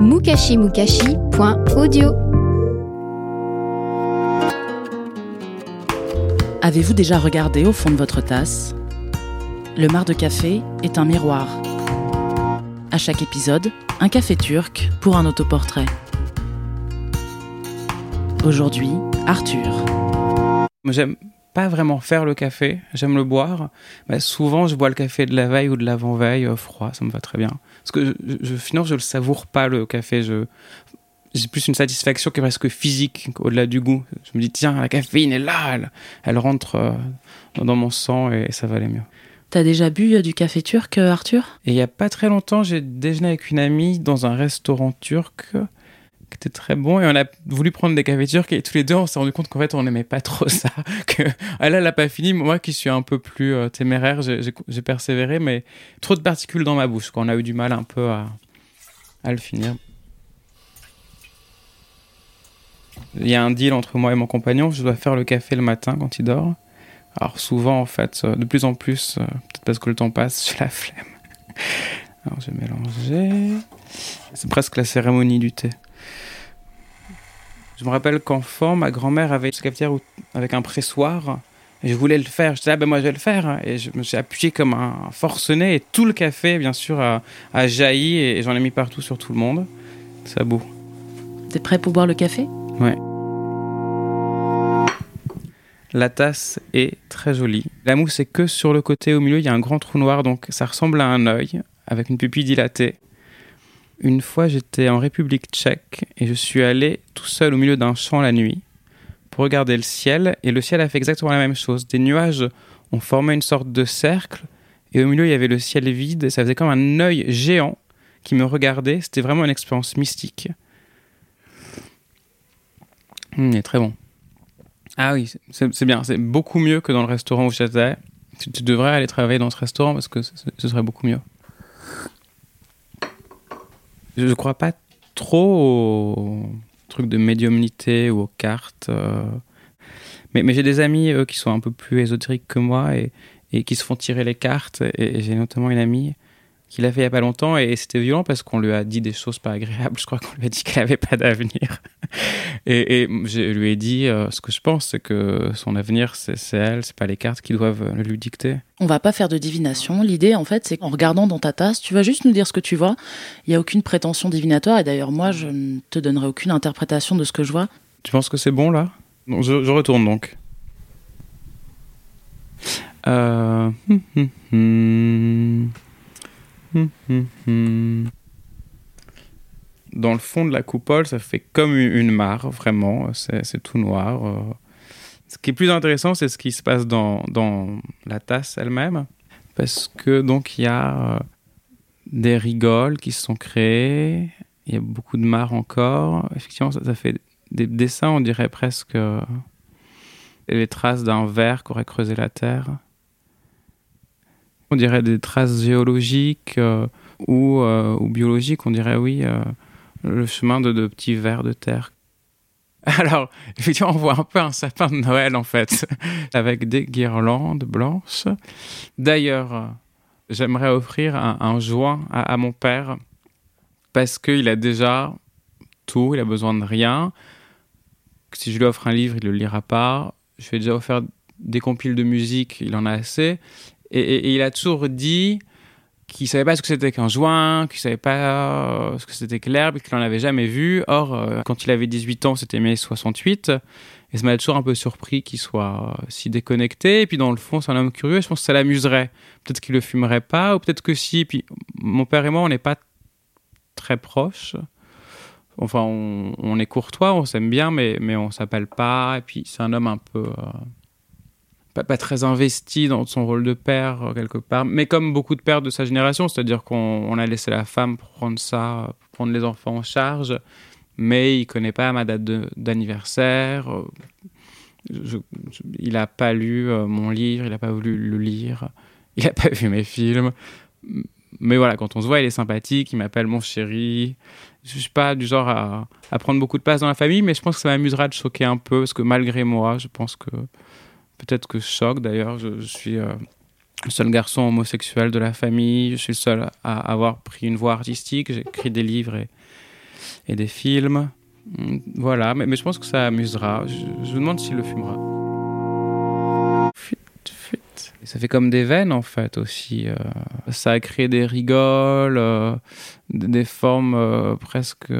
mukashimukashi.audio Avez-vous déjà regardé au fond de votre tasse? Le mar de café est un miroir. À chaque épisode, un café turc pour un autoportrait. Aujourd'hui, Arthur. Moi, j'aime pas vraiment faire le café, j'aime le boire. Mais souvent, je bois le café de la veille ou de l'avant-veille euh, froid, ça me va très bien. Parce que je, je, finalement, je le savoure pas le café. Je, j'ai plus une satisfaction qui est presque physique, au-delà du goût. Je me dis, tiens, la caféine est là, elle, elle rentre euh, dans mon sang et, ça va aller mieux. T'as déjà bu euh, du café turc, Arthur? Et il y a pas très longtemps, j'ai déjeuné avec une amie dans un restaurant turc qui était très bon et on a voulu prendre des cafés turcs et tous les deux on s'est rendu compte qu'en fait on n'aimait pas trop ça elle elle a pas fini. Moi qui suis un peu plus euh, téméraire j'ai, persévéré mais trop de particules dans ma bouche qu'on a eu du mal un peu à, à le finir. Il y a un deal entre moi et mon compagnon. Je dois faire le café le matin quand il dort. Alors souvent en fait de plus en plus euh, peut-être parce que le temps passe j'ai la flemme. Alors je vais mélanger. C'est presque la cérémonie du thé je me rappelle qu'enfant, ma grand-mère avait une cafetière avec un pressoir. Et je voulais le faire. Je disais, ah ben moi je vais le faire. Et je me suis appuyé comme un forcené. Et tout le café, bien sûr, a, a jailli. Et j'en ai mis partout sur tout le monde. C'est beau. T'es prêt pour boire le café? Ouais. La tasse est très jolie. La mousse est que sur le côté au milieu, il y a un grand trou noir, donc ça ressemble à un œil, avec une pupille dilatée. Une fois, j'étais en République tchèque et je suis allé tout seul au milieu d'un champ la nuit pour regarder le ciel. Et le ciel a fait exactement la même chose. Des nuages ont formé une sorte de cercle et au milieu, il y avait le ciel vide et ça faisait comme un œil géant qui me regardait. C'était vraiment une expérience mystique. Il est très bon. Ah oui, c'est bien. C'est beaucoup mieux que dans le restaurant où j'étais. Tu, tu devrais aller travailler dans ce restaurant parce que ce serait beaucoup mieux je ne crois pas trop aux trucs de médiumnité ou aux cartes. Euh. Mais, j'ai des amis eux, qui sont un peu plus ésotériques que moi et, qui se font tirer les cartes. Et j'ai notamment une amie qui l'a fait il n'y a pas longtemps et c'était violent parce qu'on lui a dit des choses pas agréables. Je crois qu'on lui a dit qu'elle n'avait pas d'avenir. et, et, je lui ai dit euh, ce que je pense, c'est que son avenir, c'est elle, c'est pas les cartes qui doivent le lui dicter. On va pas faire de divination. L'idée, en fait, c'est qu'en regardant dans ta tasse, tu vas juste nous dire ce que tu vois. Il n'y a aucune prétention divinatoire et d'ailleurs, moi, je ne te donnerai aucune interprétation de ce que je vois. Tu penses que c'est bon là? Je, je, retourne donc. Euh... Hum, hum, hum. Dans le fond de la coupole, ça fait comme une mare, vraiment. C'est tout noir. Euh. Ce qui est plus intéressant, c'est ce qui se passe dans, la tasse elle-même. Parce que, donc, il y a euh, des rigoles qui se sont créées. Il y a beaucoup de mares encore. Effectivement, ça, fait des dessins, on dirait presque euh, les traces d'un ver qu'aurait creusé la terre on dirait des traces géologiques euh, ou, euh, ou, biologiques, on dirait oui, euh, le chemin de, de petits vers de terre. Alors, effectivement, on voit un peu un sapin de Noël en fait, avec des guirlandes blanches. D'ailleurs, j'aimerais offrir un, joint à, mon père parce qu'il a déjà tout, il a besoin de rien. Si je lui offre un livre, il le lira pas. Je lui ai déjà offert des compiles de musique, il en a assez. Et, il a toujours dit qu'il savait pas ce que c'était qu'un joint, qu'il savait pas ce que c'était que l'herbe, qu'il n'en avait jamais vu. Or, euh, quand il avait 18 ans, c'était mai 68. Et ça m'a toujours un peu surpris qu'il soit si déconnecté. Et puis, dans le fond, c'est un homme curieux. Je pense que ça l'amuserait. Peut-être qu'il le fumerait pas, ou peut-être que si. Puis, mon père et moi, on n'est pas très proches. Enfin, on, est courtois, on s'aime bien, mais, mais on s'appelle pas. Et puis, c'est un homme un peu. Euh pas, très investi dans son rôle de père euh, quelque part, mais comme beaucoup de pères de sa génération, c'est-à-dire qu'on a laissé la femme prendre ça, prendre les enfants en charge, mais il connaît pas ma date d'anniversaire. il n'a pas lu mon livre, il n'a pas voulu le lire, il n'a pas vu mes films mais voilà, quand on se voit, il est sympathique, il m'appelle mon chéri. Je suis pas du genre à, à, prendre beaucoup de place dans la famille, mais je pense que ça m'amusera de choquer un peu, parce que malgré moi, je pense que peut-être que je choque d'ailleurs. Je, suis euh, le seul garçon homosexuel de la famille, je suis le seul à avoir pris une voie artistique, j'ai écrit des livres et, et des films. Voilà, mais, mais, je pense que ça amusera. Je, je me demande s'il le fumera ça fait comme des veines en fait aussi. Euh. ça a créé des rigoles, euh, des formes presque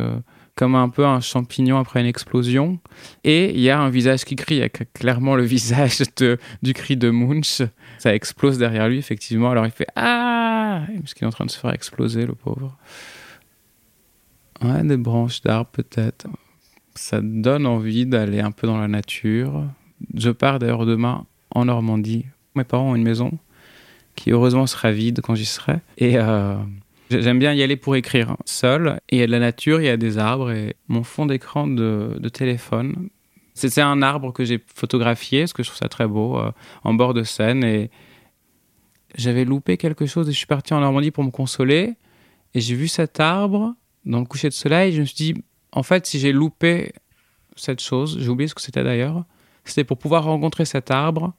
comme un peu un champignon après une explosion. Et il y a un visage qui crie, il y a clairement le visage de, du cri de Munch. Ça explose derrière lui, effectivement. Alors il fait Ah Parce qu'il est en train de se faire exploser, le pauvre. Ouais, des branches d'arbres peut-être. Ça donne envie d'aller un peu dans la nature. Je pars d'ailleurs demain en Normandie mes parents ont une maison qui heureusement sera vide quand j'y serai. Et euh, j'aime bien y aller pour écrire seul. Il y a de la nature, il y a des arbres et mon fond d'écran de, téléphone. C'est un arbre que j'ai photographié, parce que je trouve ça très beau, euh, en bord de Seine. Et j'avais loupé quelque chose et je suis parti en Normandie pour me consoler. Et j'ai vu cet arbre dans le coucher de soleil. Je me suis dit, en fait, si j'ai loupé cette chose, j'ai oublié ce que c'était d'ailleurs, c'était pour pouvoir rencontrer cet arbre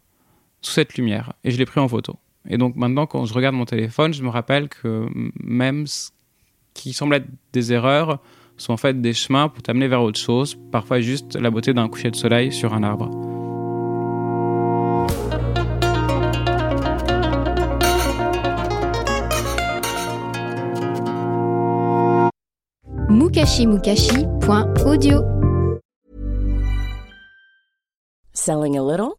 sous cette lumière et je l'ai pris en photo. Et donc maintenant, quand je regarde mon téléphone, je me rappelle que même ce qui semble être des erreurs sont en fait des chemins pour t'amener vers autre chose, parfois juste la beauté d'un coucher de soleil sur un arbre. Mukashi Selling a little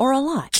or a lot?